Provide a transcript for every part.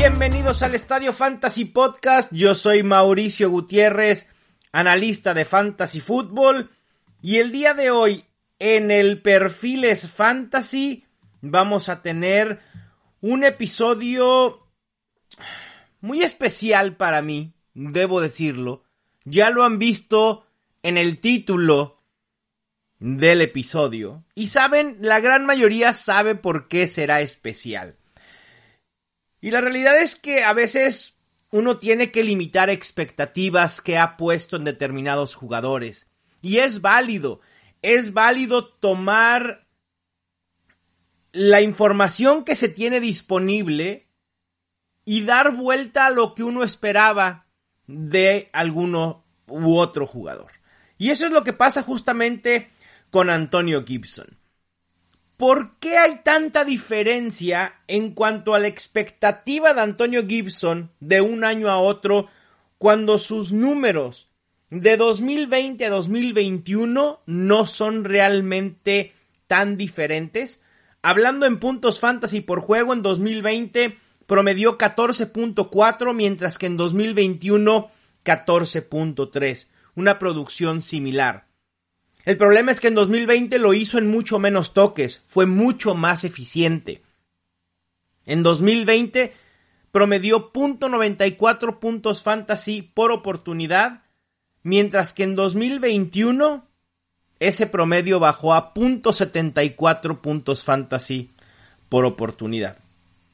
Bienvenidos al Estadio Fantasy Podcast. Yo soy Mauricio Gutiérrez, analista de Fantasy Football. Y el día de hoy, en el Perfiles Fantasy, vamos a tener un episodio muy especial para mí, debo decirlo. Ya lo han visto en el título del episodio. Y saben, la gran mayoría sabe por qué será especial. Y la realidad es que a veces uno tiene que limitar expectativas que ha puesto en determinados jugadores. Y es válido, es válido tomar la información que se tiene disponible y dar vuelta a lo que uno esperaba de alguno u otro jugador. Y eso es lo que pasa justamente con Antonio Gibson. ¿Por qué hay tanta diferencia en cuanto a la expectativa de Antonio Gibson de un año a otro cuando sus números de 2020 a 2021 no son realmente tan diferentes? Hablando en puntos fantasy por juego, en 2020 promedió 14.4, mientras que en 2021 14.3, una producción similar. El problema es que en 2020 lo hizo en mucho menos toques, fue mucho más eficiente. En 2020 promedió .94 puntos fantasy por oportunidad, mientras que en 2021 ese promedio bajó a .74 puntos fantasy por oportunidad.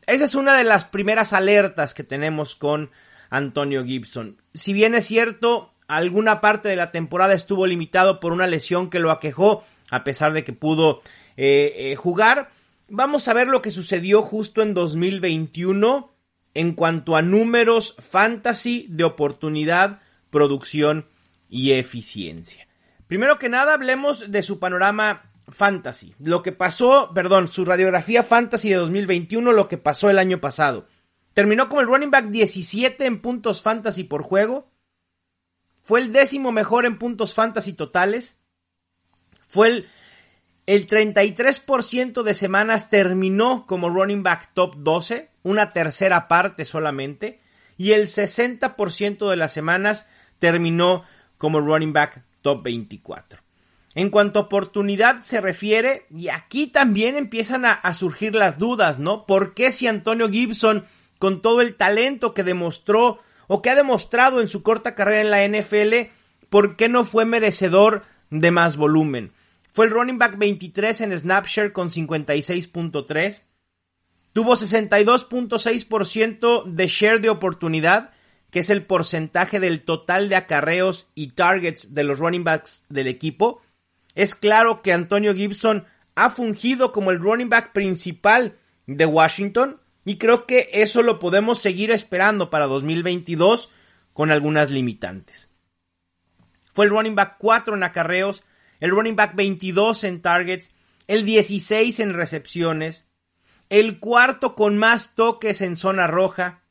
Esa es una de las primeras alertas que tenemos con Antonio Gibson. Si bien es cierto, alguna parte de la temporada estuvo limitado por una lesión que lo aquejó, a pesar de que pudo eh, eh, jugar. Vamos a ver lo que sucedió justo en 2021 en cuanto a números fantasy de oportunidad, producción y eficiencia. Primero que nada, hablemos de su panorama fantasy. Lo que pasó, perdón, su radiografía fantasy de 2021, lo que pasó el año pasado. Terminó como el running back 17 en puntos fantasy por juego. Fue el décimo mejor en puntos fantasy totales. Fue el, el 33% de semanas terminó como running back top 12, una tercera parte solamente. Y el 60% de las semanas terminó como running back top 24. En cuanto a oportunidad se refiere, y aquí también empiezan a, a, surgir las dudas, ¿no? ¿Por qué si Antonio Gibson, con todo el talento que demostró o que ha demostrado en su corta carrera en la NFL, por qué no fue merecedor de más volumen? Fue el running back 23 en Snapshare con 56.3. Tuvo 62.6% de share de oportunidad, que es el porcentaje del total de acarreos y targets de los running backs del equipo. Es claro que Antonio Gibson ha fungido como el running back principal de Washington y creo que eso lo podemos seguir esperando para 2022 con algunas limitantes. Fue el running back 4 en acarreos, el running back 22 en targets, el 16 en recepciones, el cuarto con más toques en zona roja,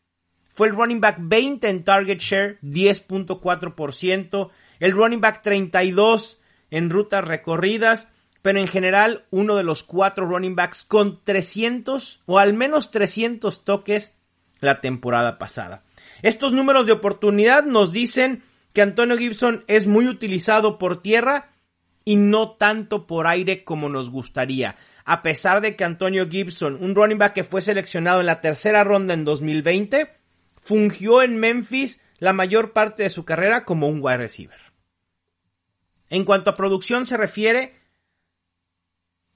fue el running back 20 en target share, 10.4%, el running back 32 en rutas recorridas, pero en general uno de los cuatro running backs con 300 o al menos 300 toques la temporada pasada. Estos números de oportunidad nos dicen que Antonio Gibson es muy utilizado por tierra y no tanto por aire como nos gustaría. A pesar de que Antonio Gibson, un running back que fue seleccionado en la tercera ronda en 2020, fungió en Memphis la mayor parte de su carrera como un wide receiver. En cuanto a producción se refiere,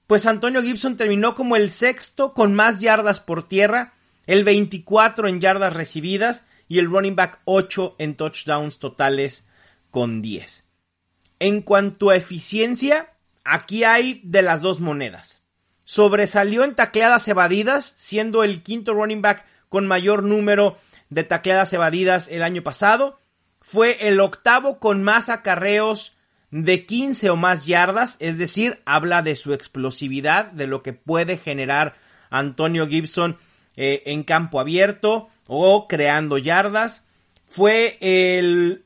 pues Antonio Gibson terminó como el sexto con más yardas por tierra, el 24 en yardas recibidas y el running back 8 en touchdowns totales con 10. En cuanto a eficiencia, aquí hay de las dos monedas. Sobresalió en tacleadas evadidas, siendo el quinto running back con mayor número de tacleadas evadidas el año pasado. Fue el octavo con más acarreos de 15 o más yardas, es decir, habla de su explosividad, de lo que puede generar Antonio Gibson eh, en campo abierto o creando yardas. Fue el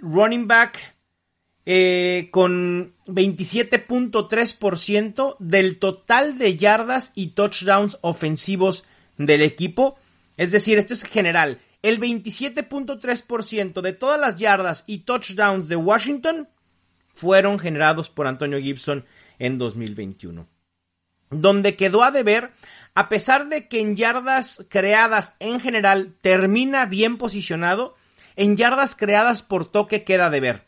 running back eh, con 27.3% del total de yardas y touchdowns ofensivos del equipo. es decir, esto es general, el 27.3% de todas las yardas y touchdowns de Washington fueron generados por Antonio Gibson en 2021. Donde quedó a deber, a pesar de que en yardas creadas en general termina bien posicionado, en yardas creadas por toque queda de ver.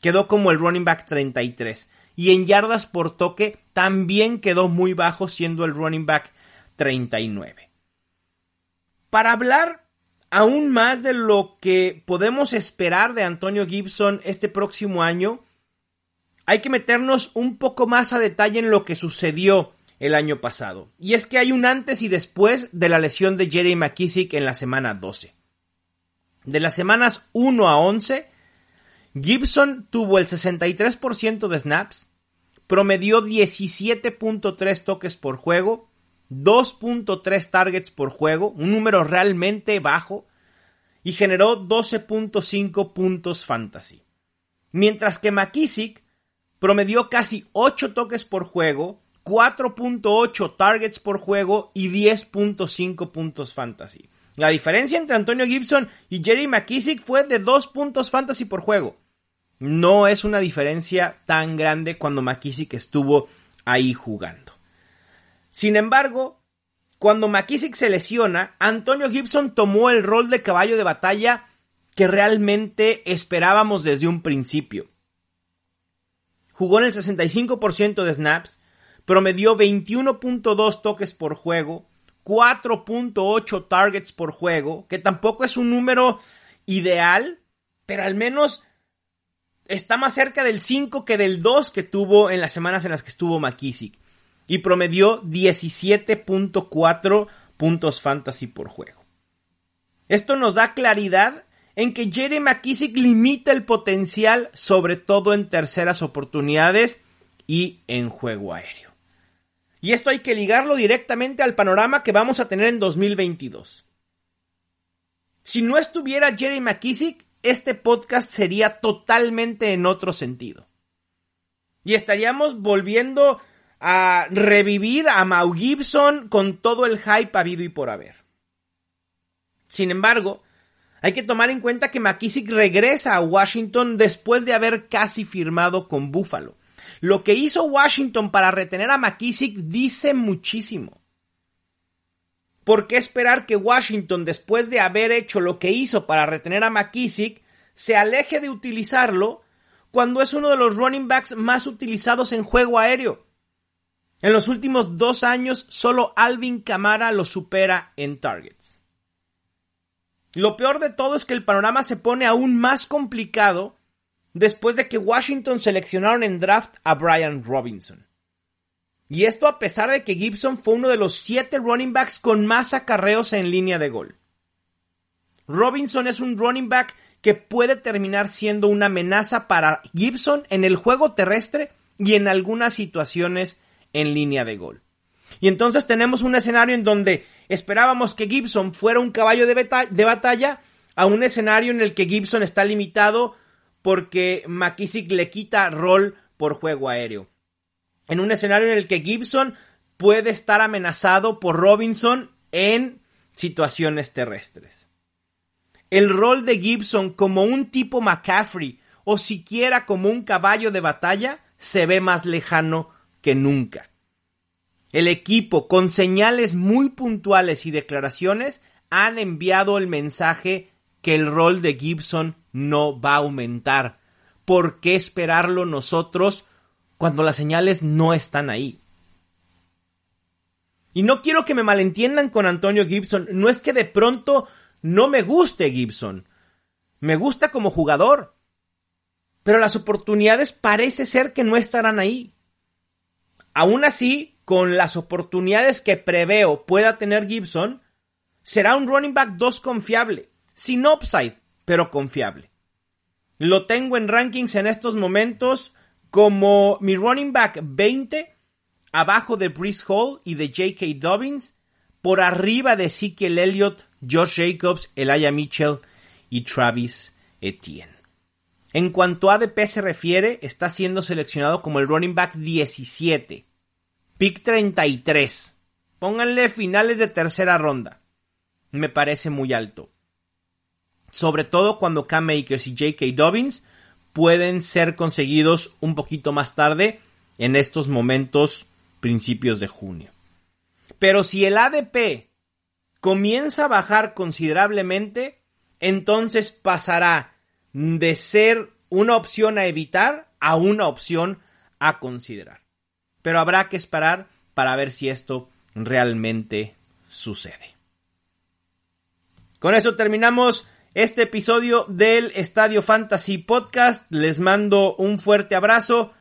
Quedó como el running back 33. Y en yardas por toque también quedó muy bajo siendo el running back 39. Para hablar aún más de lo que podemos esperar de Antonio Gibson este próximo año, hay que meternos un poco más a detalle en lo que sucedió el año pasado. Y es que hay un antes y después de la lesión de Jerry McKissick en la semana 12. De las semanas 1 a 11, Gibson tuvo el 63% de snaps, promedió 17.3 toques por juego, 2.3 targets por juego, un número realmente bajo, y generó 12.5 puntos fantasy. Mientras que McKissick promedió casi 8 toques por juego, 4.8 targets por juego y 10.5 puntos fantasy. La diferencia entre Antonio Gibson y Jerry McKissick fue de 2 puntos fantasy por juego. No es una diferencia tan grande cuando McKissick estuvo ahí jugando. Sin embargo, cuando McKissick se lesiona, Antonio Gibson tomó el rol de caballo de batalla que realmente esperábamos desde un principio. Jugó en el 65% de snaps, promedió 21.2 toques por juego, 4.8 targets por juego, que tampoco es un número ideal, pero al menos está más cerca del 5 que del 2 que tuvo en las semanas en las que estuvo McKissick. Y promedió 17.4 puntos fantasy por juego. Esto nos da claridad en que Jerry McKissick limita el potencial, sobre todo en terceras oportunidades y en juego aéreo. Y esto hay que ligarlo directamente al panorama que vamos a tener en 2022. Si no estuviera Jerry McKissick, este podcast sería totalmente en otro sentido. Y estaríamos volviendo a revivir a Mau Gibson con todo el hype habido y por haber. Sin embargo, hay que tomar en cuenta que McKissick regresa a Washington después de haber casi firmado con Buffalo. Lo que hizo Washington para retener a McKissick dice muchísimo. ¿Por qué esperar que Washington, después de haber hecho lo que hizo para retener a McKissick, se aleje de utilizarlo cuando es uno de los running backs más utilizados en juego aéreo? En los últimos dos años, solo Alvin Kamara lo supera en targets. Lo peor de todo es que el panorama se pone aún más complicado después de que Washington seleccionaron en draft a Brian Robinson. Y esto a pesar de que Gibson fue uno de los siete running backs con más acarreos en línea de gol. Robinson es un running back que puede terminar siendo una amenaza para Gibson en el juego terrestre y en algunas situaciones en línea de gol. Y entonces tenemos un escenario en donde esperábamos que Gibson fuera un caballo de, batalla a un escenario en el que Gibson está limitado porque McKissick le quita rol por juego aéreo. En un escenario en el que Gibson puede estar amenazado por Robinson en situaciones terrestres. El rol de Gibson como un tipo McCaffrey o siquiera como un caballo de batalla se ve más lejano que nunca. El equipo, con señales muy puntuales y declaraciones, han enviado el mensaje que el rol de Gibson no va a aumentar. ¿Por qué esperarlo nosotros cuando las señales no están ahí? Y no quiero que me malentiendan con Antonio Gibson. No es que de pronto no me guste Gibson. Me gusta como jugador. Pero las oportunidades parece ser que no estarán ahí. Aún así, con las oportunidades que preveo pueda tener Gibson, será un running back 2 confiable, sin upside, pero confiable. Lo tengo en rankings en estos momentos como mi running back 20, abajo de Brice Hall y de J.K. Dobbins, por arriba de Ezekiel Elliott, Josh Jacobs, Elijah Mitchell y Travis Etienne. En cuanto a ADP se refiere, está siendo seleccionado como el running back 17. Pick 33. Pónganle finales de tercera ronda. me parece muy alto. Sobre todo cuando Cam Makers y J.K. Dobbins pueden ser conseguidos un poquito más tarde en estos momentos principios de junio. Pero si el ADP comienza a bajar considerablemente, entonces pasará de ser una opción a evitar a una opción a considerar. Pero habrá que esperar para ver si esto realmente sucede. Con eso terminamos este episodio del Estadio Fantasy Podcast. Les mando un fuerte abrazo.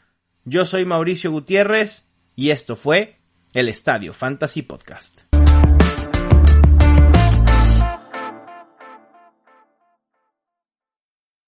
Yo soy Mauricio Gutiérrez y esto fue el Estadio Fantasy Podcast.